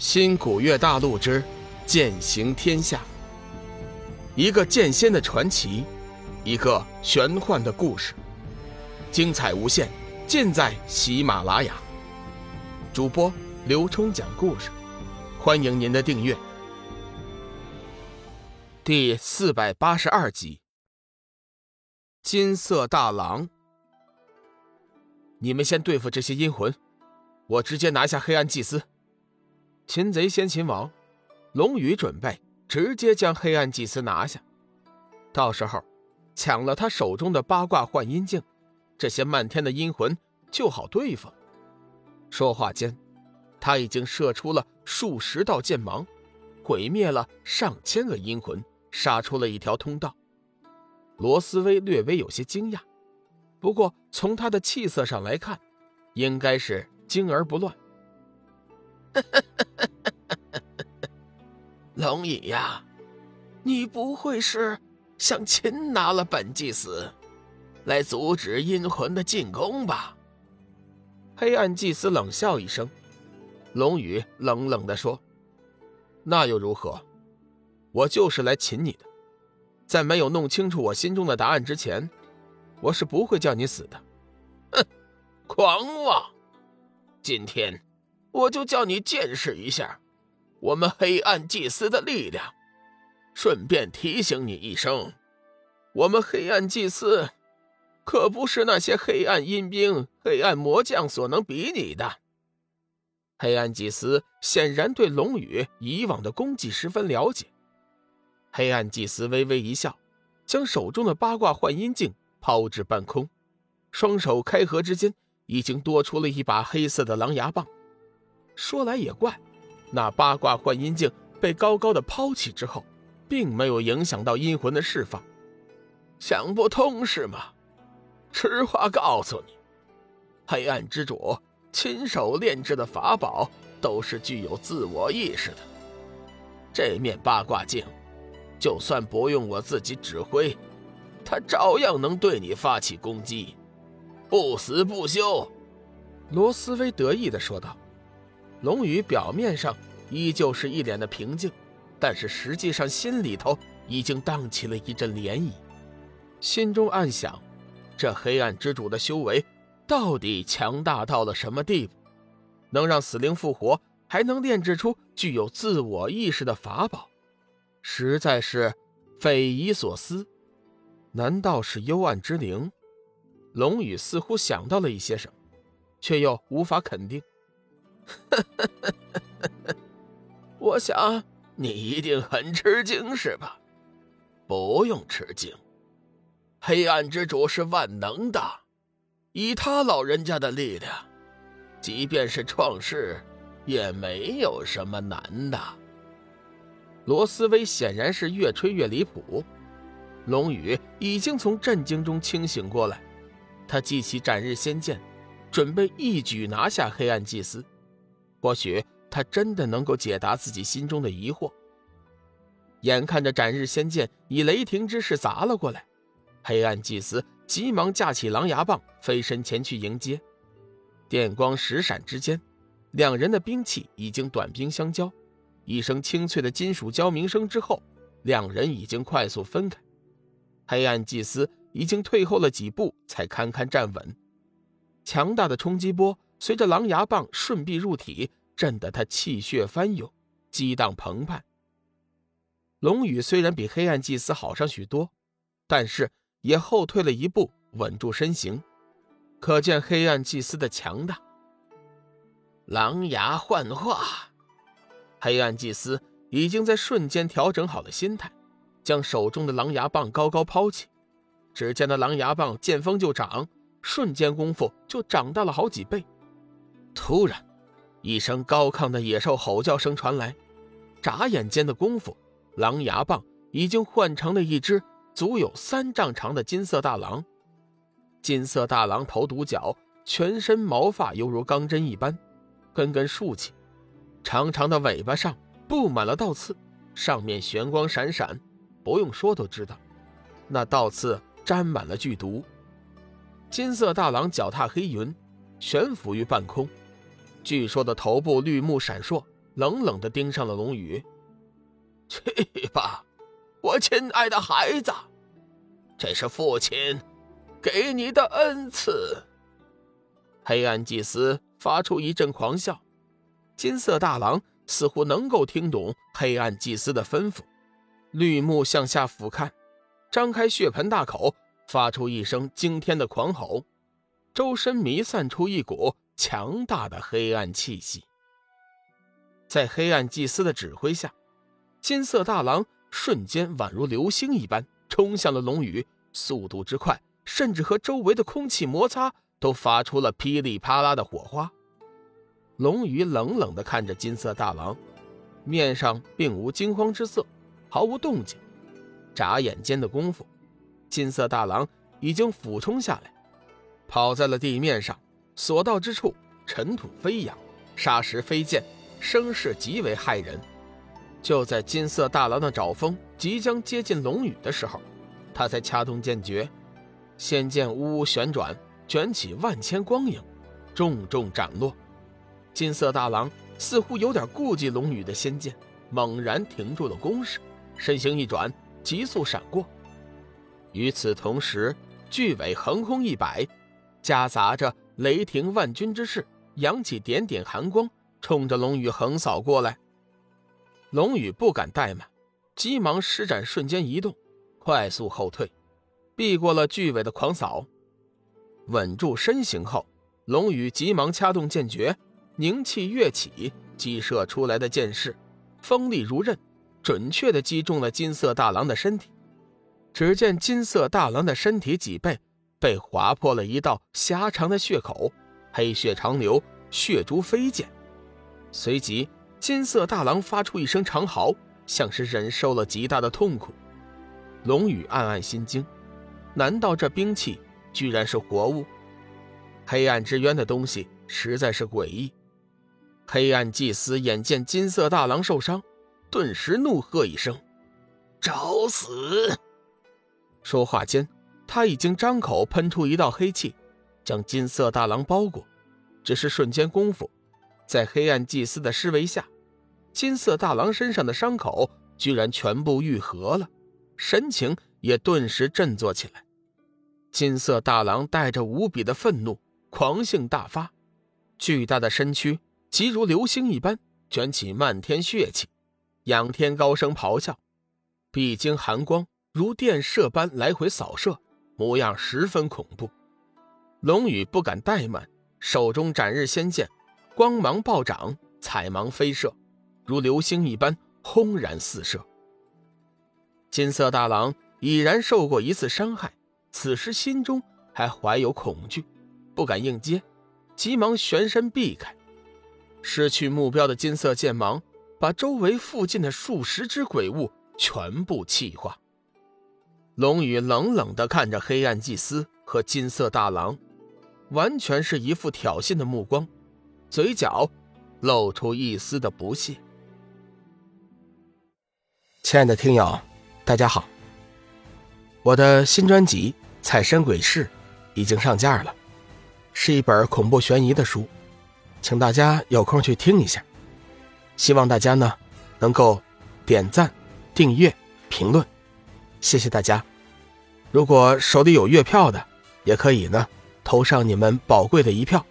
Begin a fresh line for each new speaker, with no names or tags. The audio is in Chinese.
新古月大陆之剑行天下，一个剑仙的传奇，一个玄幻的故事，精彩无限，尽在喜马拉雅。主播刘冲讲故事，欢迎您的订阅。第四百八十二集，金色大狼，你们先对付这些阴魂，我直接拿下黑暗祭司。擒贼先擒王，龙宇准备直接将黑暗祭司拿下，到时候抢了他手中的八卦幻阴镜，这些漫天的阴魂就好对付。说话间，他已经射出了数十道剑芒，毁灭了上千个阴魂，杀出了一条通道。罗斯威略微有些惊讶，不过从他的气色上来看，应该是惊而不乱。
龙隐呀，你不会是想擒拿了本祭司，来阻止阴魂的进攻吧？
黑暗祭司冷笑一声，龙宇冷冷地说：“那又如何？我就是来擒你的。在没有弄清楚我心中的答案之前，我是不会叫你死的。”
哼，狂妄！今天。我就叫你见识一下我们黑暗祭司的力量，顺便提醒你一声，我们黑暗祭司可不是那些黑暗阴兵、黑暗魔将所能比拟的。
黑暗祭司显然对龙宇以往的功绩十分了解。黑暗祭司微微一笑，将手中的八卦幻音镜抛至半空，双手开合之间，已经多出了一把黑色的狼牙棒。说来也怪，那八卦幻阴镜被高高的抛起之后，并没有影响到阴魂的释放。
想不通是吗？实话告诉你，黑暗之主亲手炼制的法宝都是具有自我意识的。这面八卦镜，就算不用我自己指挥，它照样能对你发起攻击，不死不休。
罗斯威得意地说道。龙宇表面上依旧是一脸的平静，但是实际上心里头已经荡起了一阵涟漪，心中暗想：这黑暗之主的修为到底强大到了什么地步？能让死灵复活，还能炼制出具有自我意识的法宝，实在是匪夷所思。难道是幽暗之灵？龙宇似乎想到了一些什么，却又无法肯定。
我想你一定很吃惊，是吧？不用吃惊，黑暗之主是万能的，以他老人家的力量，即便是创世，也没有什么难的。
罗斯威显然是越吹越离谱，龙宇已经从震惊中清醒过来，他记起斩日仙剑，准备一举拿下黑暗祭司。或许他真的能够解答自己心中的疑惑。眼看着斩日仙剑以雷霆之势砸了过来，黑暗祭司急忙架起狼牙棒，飞身前去迎接。电光石闪之间，两人的兵器已经短兵相交。一声清脆的金属交鸣声之后，两人已经快速分开。黑暗祭司已经退后了几步，才堪堪站稳。强大的冲击波。随着狼牙棒顺臂入体，震得他气血翻涌，激荡澎湃。龙宇虽然比黑暗祭司好上许多，但是也后退了一步，稳住身形，可见黑暗祭司的强大。
狼牙幻化，
黑暗祭司已经在瞬间调整好了心态，将手中的狼牙棒高高抛起。只见那狼牙棒见风就长，瞬间功夫就长大了好几倍。突然，一声高亢的野兽吼叫声传来，眨眼间的功夫，狼牙棒已经换成了一只足有三丈长的金色大狼。金色大狼头独角，全身毛发犹如钢针一般，根根竖起，长长的尾巴上布满了倒刺，上面玄光闪闪，不用说都知道，那倒刺沾满了剧毒。金色大狼脚踏黑云，悬浮于半空。据说的头部绿幕闪烁，冷冷的盯上了龙宇。
去吧，我亲爱的孩子，这是父亲给你的恩赐。
黑暗祭司发出一阵狂笑，金色大狼似乎能够听懂黑暗祭司的吩咐，绿目向下俯瞰，张开血盆大口，发出一声惊天的狂吼，周身弥散出一股强大的黑暗气息。在黑暗祭司的指挥下。金色大狼瞬间宛如流星一般冲向了龙宇，速度之快，甚至和周围的空气摩擦都发出了噼里啪啦的火花。龙宇冷冷地看着金色大狼，面上并无惊慌之色，毫无动静。眨眼间的功夫，金色大狼已经俯冲下来，跑在了地面上，所到之处尘土飞扬，沙石飞溅，声势极为骇人。就在金色大狼的爪锋即将接近龙羽的时候，他才掐动剑诀，仙剑呜呜旋转，卷起万千光影，重重斩落。金色大狼似乎有点顾忌龙羽的仙剑，猛然停住了攻势，身形一转，急速闪过。与此同时，巨尾横空一摆，夹杂着雷霆万钧之势，扬起点点寒光，冲着龙宇横扫过来。龙宇不敢怠慢，急忙施展瞬间移动，快速后退，避过了巨尾的狂扫。稳住身形后，龙宇急忙掐动剑诀，凝气跃起，激射出来的剑势锋利如刃，准确地击中了金色大狼的身体。只见金色大狼的身体脊背被划破了一道狭长的血口，黑血长流，血珠飞溅，随即。金色大狼发出一声长嚎，像是忍受了极大的痛苦。龙宇暗暗心惊：难道这兵器居然是活物？黑暗之渊的东西实在是诡异。黑暗祭司眼见金色大狼受伤，顿时怒喝一声：“
找死！”
说话间，他已经张口喷出一道黑气，将金色大狼包裹。只是瞬间功夫。在黑暗祭司的施为下，金色大狼身上的伤口居然全部愈合了，神情也顿时振作起来。金色大狼带着无比的愤怒，狂性大发，巨大的身躯急如流星一般卷起漫天血气，仰天高声咆哮，必经寒光如电射般来回扫射，模样十分恐怖。龙宇不敢怠慢，手中斩日仙剑。光芒暴涨，彩芒飞射，如流星一般轰然四射。金色大狼已然受过一次伤害，此时心中还怀有恐惧，不敢应接，急忙旋身避开。失去目标的金色剑芒，把周围附近的数十只鬼物全部气化。龙宇冷冷地看着黑暗祭司和金色大狼，完全是一副挑衅的目光。嘴角露出一丝的不屑。亲爱的听友，大家好，我的新专辑《彩身鬼事》已经上架了，是一本恐怖悬疑的书，请大家有空去听一下。希望大家呢能够点赞、订阅、评论，谢谢大家。如果手里有月票的，也可以呢投上你们宝贵的一票。